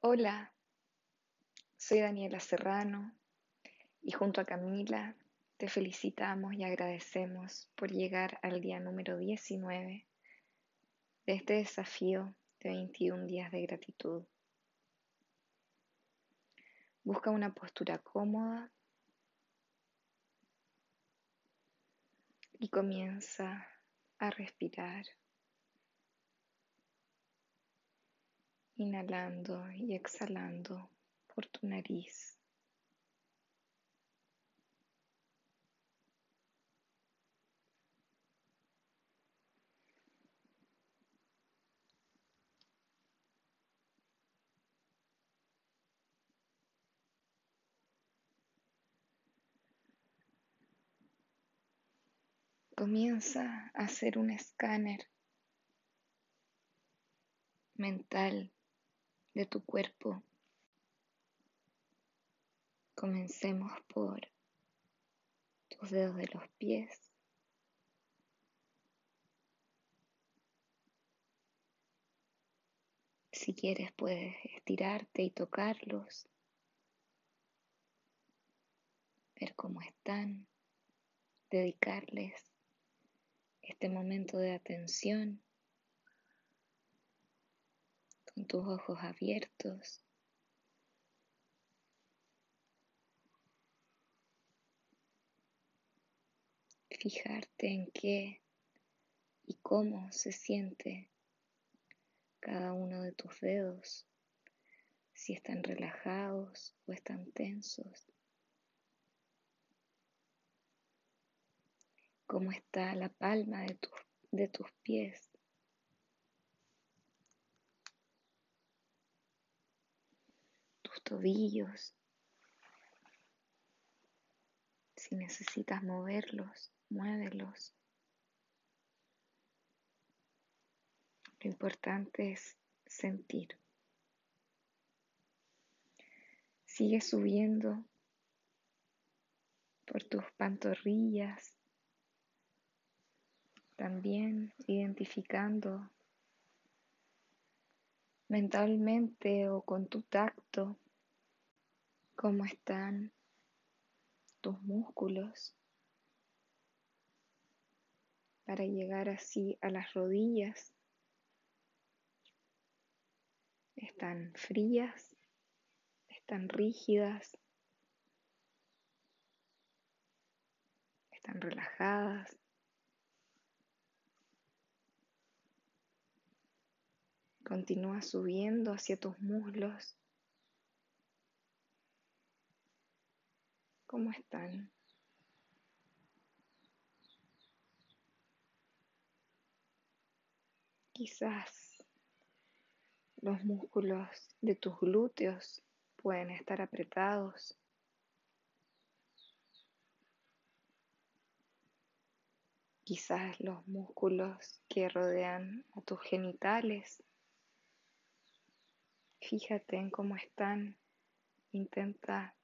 Hola, soy Daniela Serrano y junto a Camila te felicitamos y agradecemos por llegar al día número 19 de este desafío de 21 días de gratitud. Busca una postura cómoda y comienza a respirar. Inhalando y exhalando por tu nariz. Comienza a hacer un escáner mental de tu cuerpo. Comencemos por tus dedos de los pies. Si quieres puedes estirarte y tocarlos, ver cómo están, dedicarles este momento de atención con tus ojos abiertos. Fijarte en qué y cómo se siente cada uno de tus dedos, si están relajados o están tensos. cómo está la palma de, de tus pies. Tobillos. Si necesitas moverlos, muévelos. Lo importante es sentir. Sigue subiendo por tus pantorrillas, también identificando mentalmente o con tu tacto cómo están tus músculos para llegar así a las rodillas. Están frías, están rígidas, están relajadas. Continúa subiendo hacia tus muslos. ¿Cómo están? Quizás los músculos de tus glúteos pueden estar apretados. Quizás los músculos que rodean a tus genitales Fíjate en cómo están. Intenta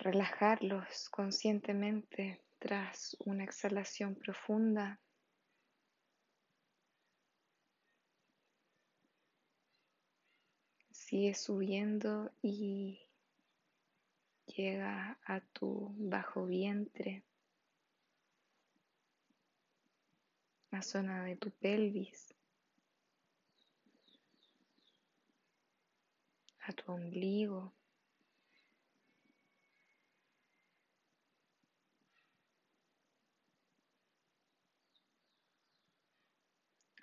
relajarlos conscientemente tras una exhalación profunda. Sigue subiendo y llega a tu bajo vientre, la zona de tu pelvis. a tu ombligo.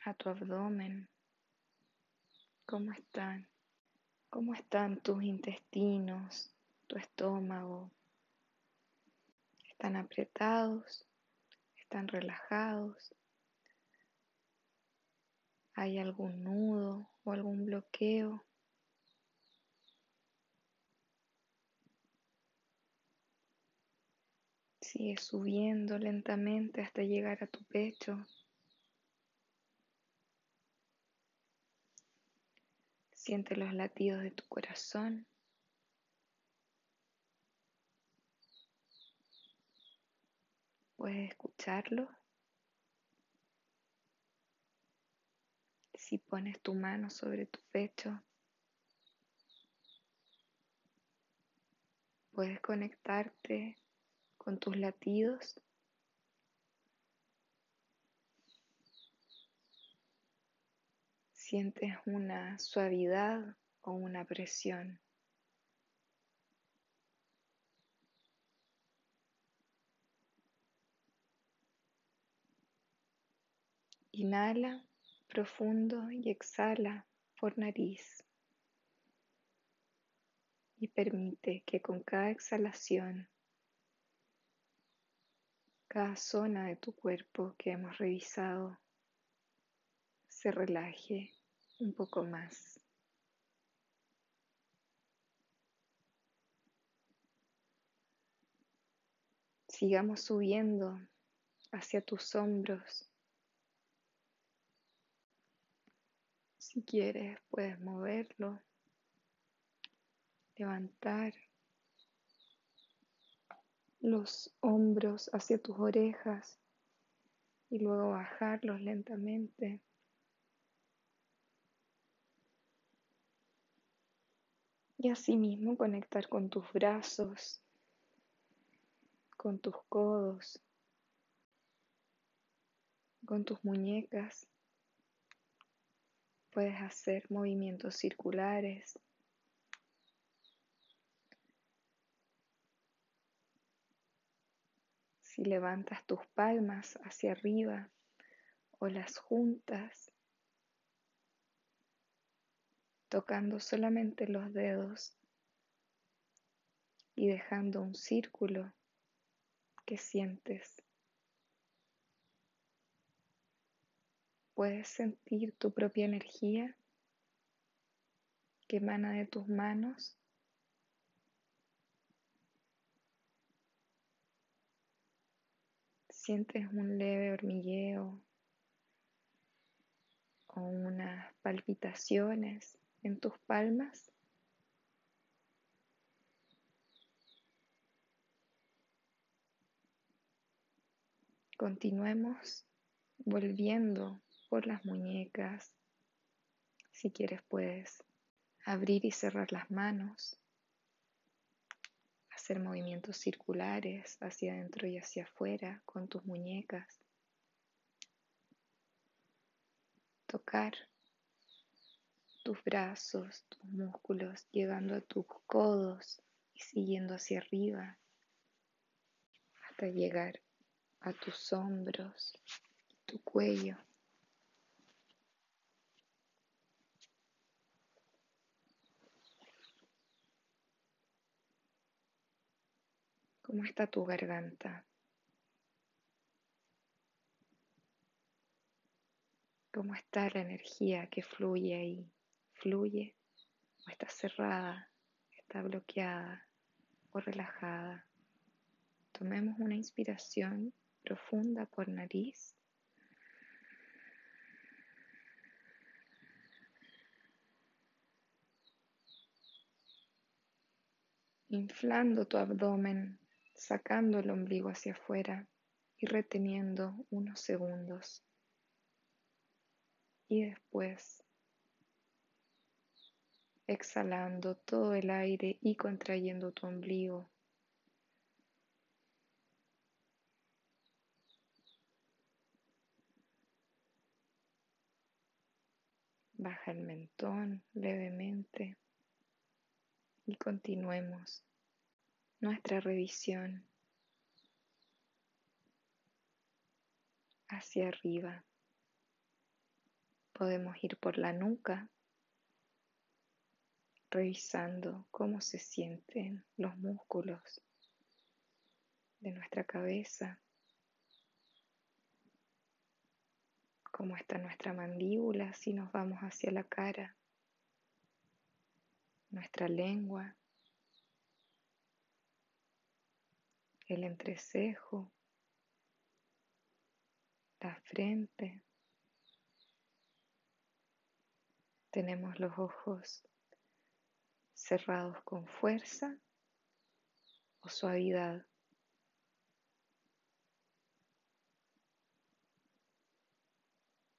A tu abdomen. ¿Cómo están? ¿Cómo están tus intestinos, tu estómago? ¿Están apretados? ¿Están relajados? ¿Hay algún nudo o algún bloqueo? Sigue subiendo lentamente hasta llegar a tu pecho. Siente los latidos de tu corazón. ¿Puedes escucharlo? si pones tu mano sobre tu pecho, puedes conectarte con tus latidos. Sientes una suavidad o una presión. Inhala profundo y exhala por nariz. Y permite que con cada exhalación, cada zona de tu cuerpo que hemos revisado se relaje un poco más. Sigamos subiendo hacia tus hombros Si quieres, puedes moverlo, levantar los hombros hacia tus orejas y luego bajarlos lentamente. Y asimismo conectar con tus brazos, con tus codos, con tus muñecas. Puedes hacer movimientos circulares. Si levantas tus palmas hacia arriba o las juntas, tocando solamente los dedos y dejando un círculo que sientes Puedes sentir tu propia energía que emana de tus manos. Sientes un leve hormigueo o unas palpitaciones en tus palmas. Continuemos volviendo por las muñecas. Si quieres puedes abrir y cerrar las manos, hacer movimientos circulares hacia adentro y hacia afuera con tus muñecas, tocar tus brazos, tus músculos, llegando a tus codos y siguiendo hacia arriba hasta llegar a tus hombros, tu cuello. ¿Cómo está tu garganta? ¿Cómo está la energía que fluye ahí? ¿Fluye o está cerrada? ¿Está bloqueada o relajada? Tomemos una inspiración profunda por nariz. Inflando tu abdomen sacando el ombligo hacia afuera y reteniendo unos segundos. Y después exhalando todo el aire y contrayendo tu ombligo. Baja el mentón levemente y continuemos nuestra revisión hacia arriba. Podemos ir por la nuca, revisando cómo se sienten los músculos de nuestra cabeza, cómo está nuestra mandíbula si nos vamos hacia la cara, nuestra lengua, el entrecejo, la frente. Tenemos los ojos cerrados con fuerza o suavidad.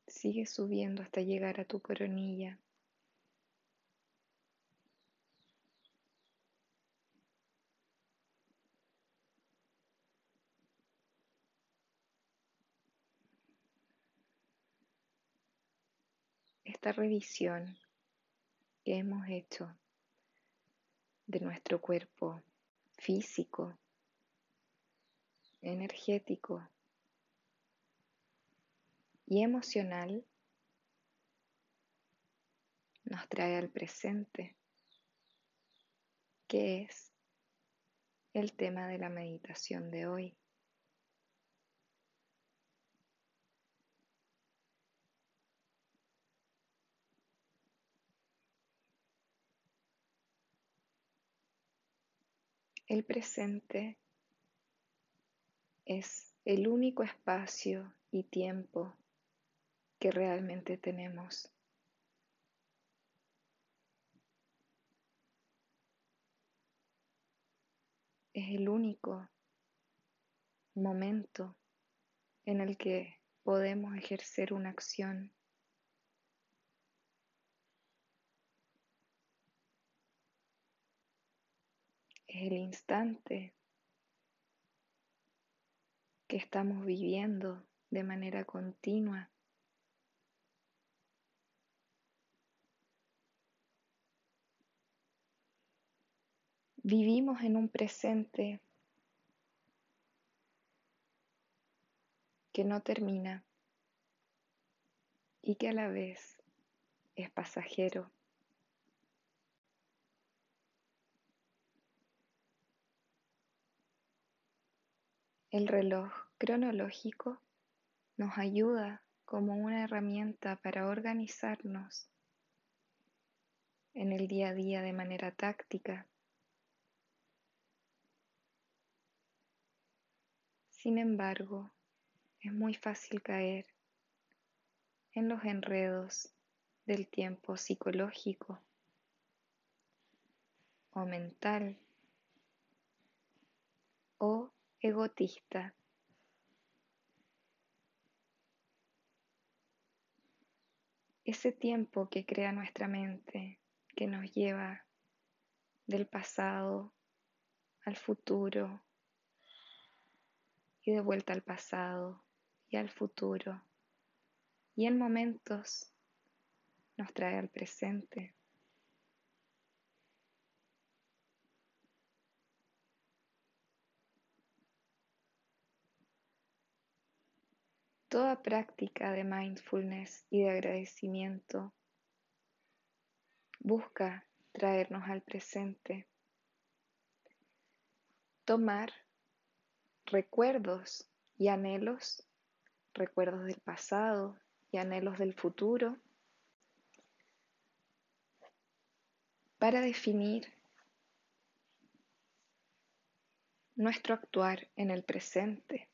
Sigue subiendo hasta llegar a tu coronilla. Esta revisión que hemos hecho de nuestro cuerpo físico, energético y emocional nos trae al presente, que es el tema de la meditación de hoy. El presente es el único espacio y tiempo que realmente tenemos. Es el único momento en el que podemos ejercer una acción es el instante que estamos viviendo de manera continua. Vivimos en un presente que no termina y que a la vez es pasajero. El reloj cronológico nos ayuda como una herramienta para organizarnos en el día a día de manera táctica. Sin embargo, es muy fácil caer en los enredos del tiempo psicológico o mental o egotista. Ese tiempo que crea nuestra mente, que nos lleva del pasado al futuro y de vuelta al pasado y al futuro y en momentos nos trae al presente. Toda práctica de mindfulness y de agradecimiento busca traernos al presente, tomar recuerdos y anhelos, recuerdos del pasado y anhelos del futuro, para definir nuestro actuar en el presente.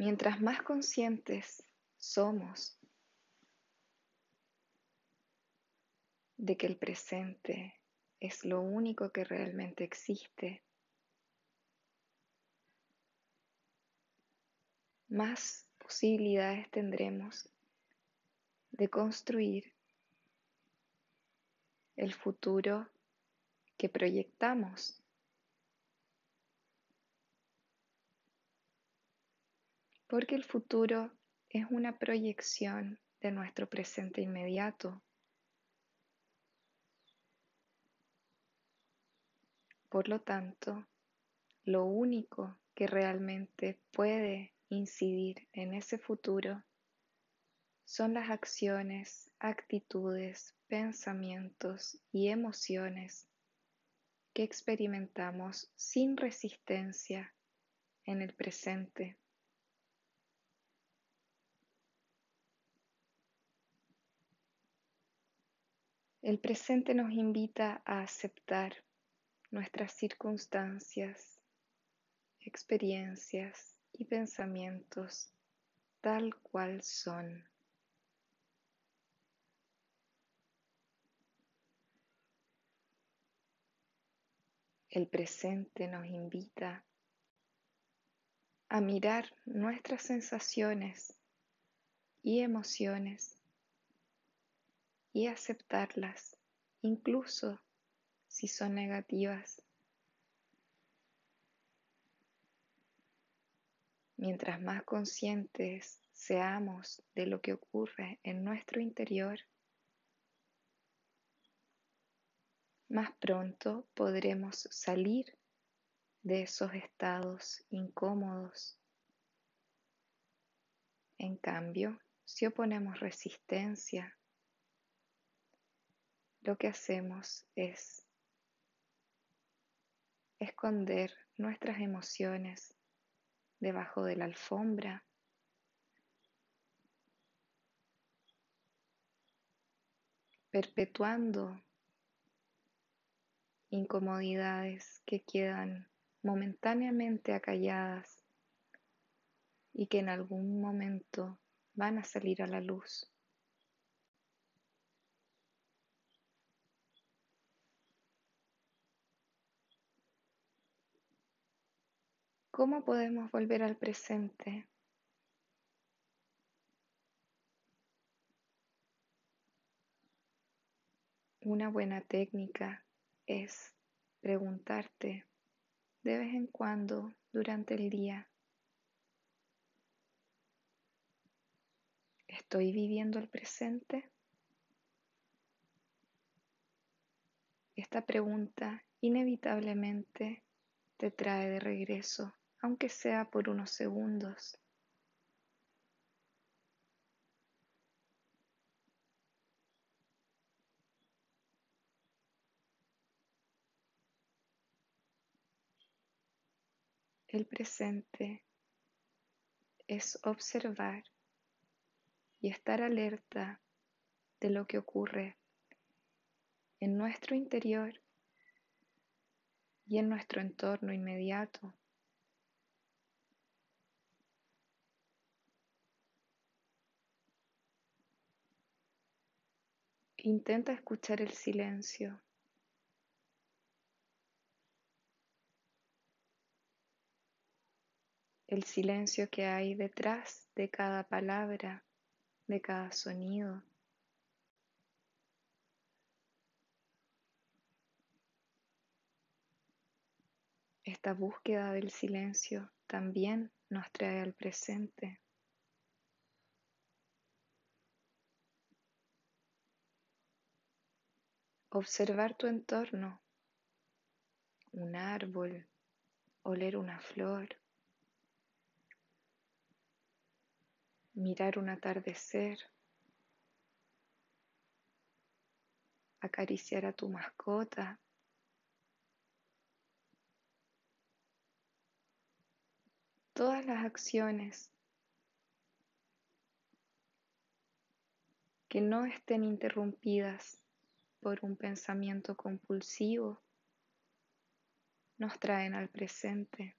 Mientras más conscientes somos de que el presente es lo único que realmente existe, más posibilidades tendremos de construir el futuro que proyectamos. Porque el futuro es una proyección de nuestro presente inmediato. Por lo tanto, lo único que realmente puede incidir en ese futuro son las acciones, actitudes, pensamientos y emociones que experimentamos sin resistencia en el presente. El presente nos invita a aceptar nuestras circunstancias, experiencias y pensamientos tal cual son. El presente nos invita a mirar nuestras sensaciones y emociones y aceptarlas, incluso si son negativas. Mientras más conscientes seamos de lo que ocurre en nuestro interior, más pronto podremos salir de esos estados incómodos. En cambio, si oponemos resistencia, lo que hacemos es esconder nuestras emociones debajo de la alfombra. perpetuando incomodidades que quedan momentáneamente acalladas y que en algún momento van a salir a la luz. ¿Cómo podemos volver al presente? Una buena técnica es preguntarte de vez en cuando durante el día, ¿estoy viviendo el presente? Esta pregunta inevitablemente te trae de regreso aunque sea por unos segundos. El presente es observar y estar alerta de lo que ocurre en nuestro interior y en nuestro entorno inmediato. Intenta escuchar el silencio. El silencio que hay detrás de cada palabra, de cada sonido. Esta búsqueda del silencio también nos trae al presente. Observar tu entorno, un árbol, oler una flor, mirar un atardecer, acariciar a tu mascota. Todas las acciones que no estén interrumpidas por un pensamiento compulsivo nos traen al presente.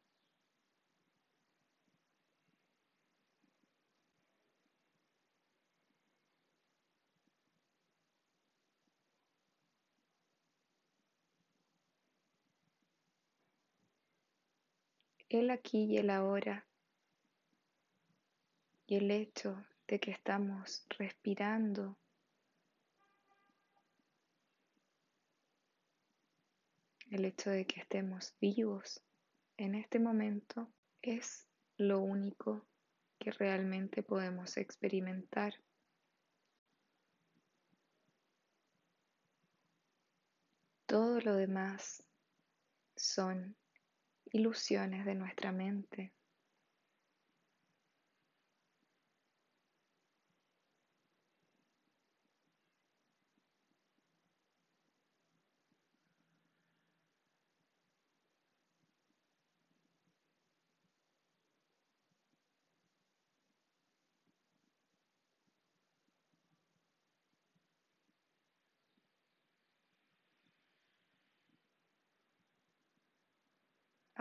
El aquí y el ahora y el hecho de que estamos respirando el hecho de que estemos vivos en este momento es lo único que realmente podemos experimentar. Todo lo demás son ilusiones de nuestra mente.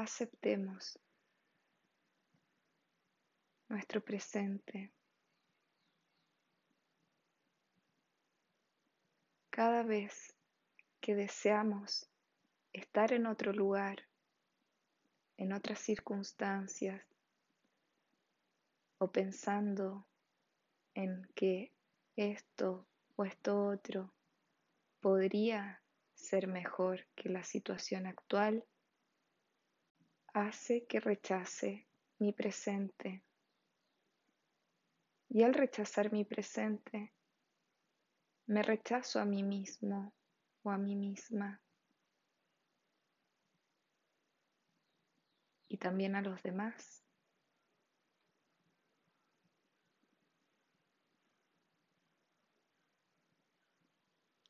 Aceptemos nuestro presente. Cada vez que deseamos estar en otro lugar, en otras circunstancias, o pensando en que esto o esto otro podría ser mejor que la situación actual, hace que rechace mi presente. Y al rechazar mi presente, me rechazo a mí mismo o a mí misma. Y también a los demás.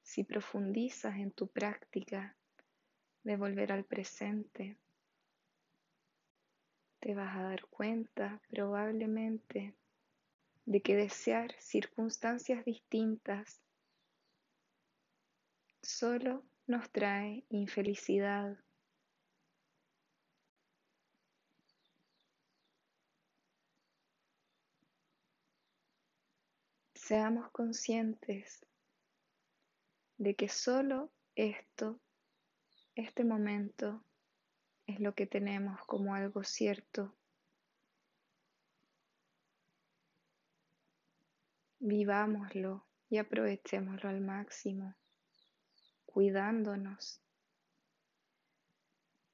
Si profundizas en tu práctica de volver al presente, te vas a dar cuenta probablemente de que desear circunstancias distintas solo nos trae infelicidad. Seamos conscientes de que solo esto, este momento, es lo que tenemos como algo cierto. Vivámoslo y aprovechémoslo al máximo, cuidándonos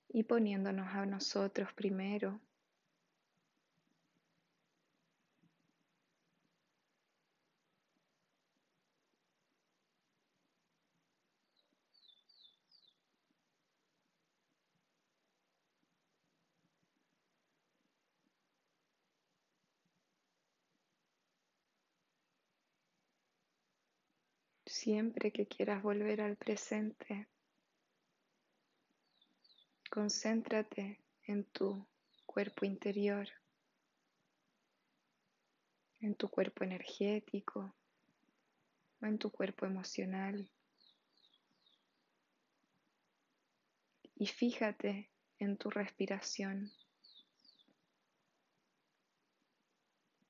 y poniéndonos a nosotros primero. Siempre que quieras volver al presente, concéntrate en tu cuerpo interior, en tu cuerpo energético o en tu cuerpo emocional. Y fíjate en tu respiración.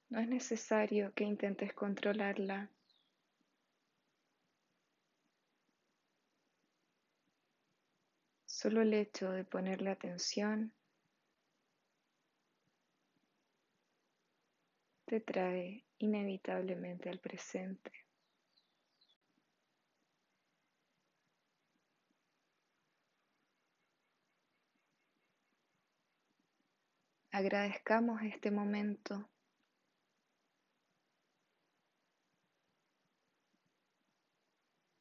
No es necesario que intentes controlarla Solo el hecho de ponerle atención te trae inevitablemente al presente. Agradezcamos este momento.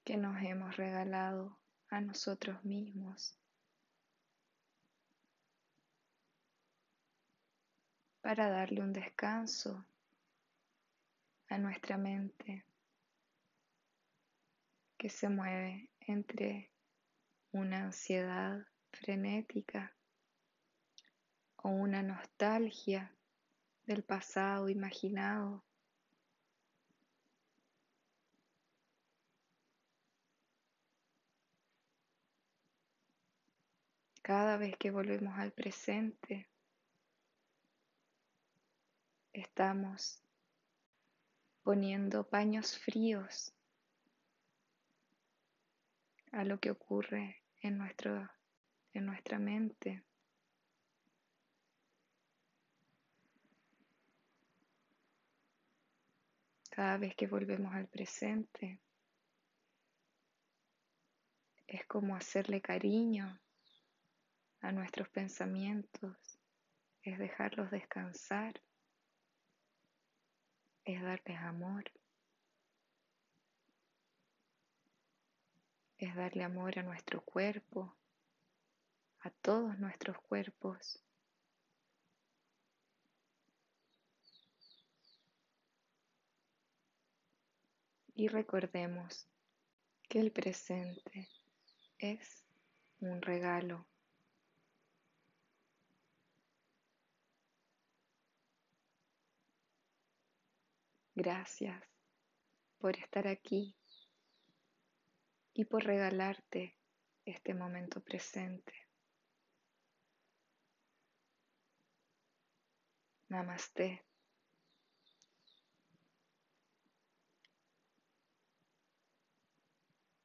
que nos hemos regalado a nosotros mismos. Para darle un descanso a nuestra mente que se mueve entre una ansiedad frenética o una nostalgia del pasado imaginado. Cada vez que volvemos al presente, estamos poniendo paños fríos a lo que ocurre en, nuestro, en nuestra mente. Cada vez que volvemos al presente, es como hacerle cariño a nuestros pensamientos, es dejarlos descansar es darles amor, es darle amor a nuestro cuerpo, a todos nuestros cuerpos. Y recordemos que el presente es un regalo. Gracias por estar aquí y por regalarte este momento presente. Namaste.